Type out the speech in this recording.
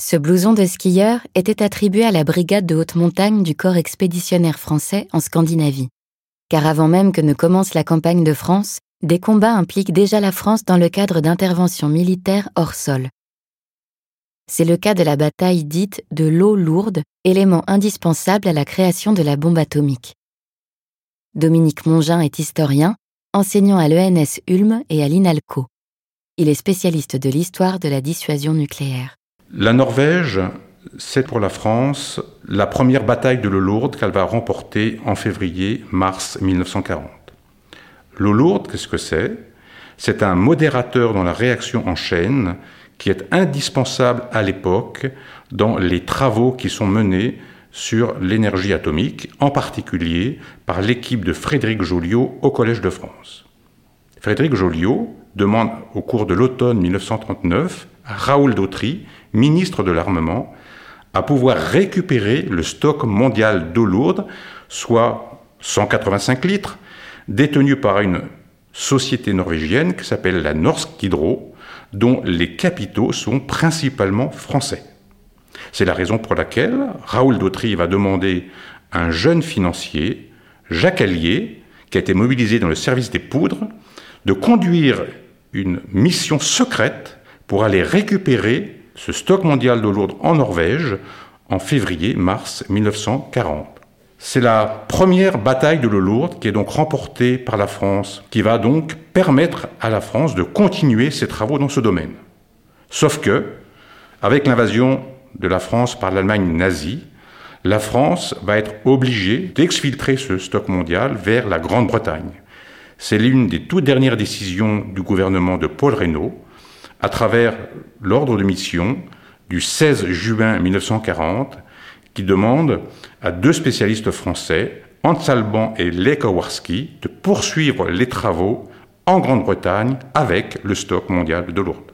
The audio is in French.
Ce blouson de skieur était attribué à la brigade de haute montagne du corps expéditionnaire français en Scandinavie. Car avant même que ne commence la campagne de France, des combats impliquent déjà la France dans le cadre d'interventions militaires hors sol. C'est le cas de la bataille dite de l'eau lourde, élément indispensable à la création de la bombe atomique. Dominique Mongin est historien, enseignant à l'ENS Ulm et à l'INALCO. Il est spécialiste de l'histoire de la dissuasion nucléaire. La Norvège, c'est pour la France la première bataille de l'eau lourde qu'elle va remporter en février-mars 1940. L'eau lourde, qu'est-ce que c'est? C'est un modérateur dans la réaction en chaîne qui est indispensable à l'époque dans les travaux qui sont menés sur l'énergie atomique, en particulier par l'équipe de Frédéric Joliot au Collège de France. Frédéric Joliot demande au cours de l'automne 1939 à Raoul Dautry ministre de l'Armement, à pouvoir récupérer le stock mondial d'eau lourde, soit 185 litres, détenu par une société norvégienne qui s'appelle la Norsk Hydro, dont les capitaux sont principalement français. C'est la raison pour laquelle Raoul Dautry va demander à un jeune financier, Jacques Allier, qui a été mobilisé dans le service des poudres, de conduire une mission secrète pour aller récupérer ce stock mondial d'eau lourde en Norvège en février-mars 1940. C'est la première bataille de l'eau lourde qui est donc remportée par la France, qui va donc permettre à la France de continuer ses travaux dans ce domaine. Sauf que, avec l'invasion de la France par l'Allemagne nazie, la France va être obligée d'exfiltrer ce stock mondial vers la Grande-Bretagne. C'est l'une des toutes dernières décisions du gouvernement de Paul Reynaud, à travers l'ordre de mission du 16 juin 1940 qui demande à deux spécialistes français, Hans Alban et Lech de poursuivre les travaux en Grande-Bretagne avec le stock mondial de lourdes.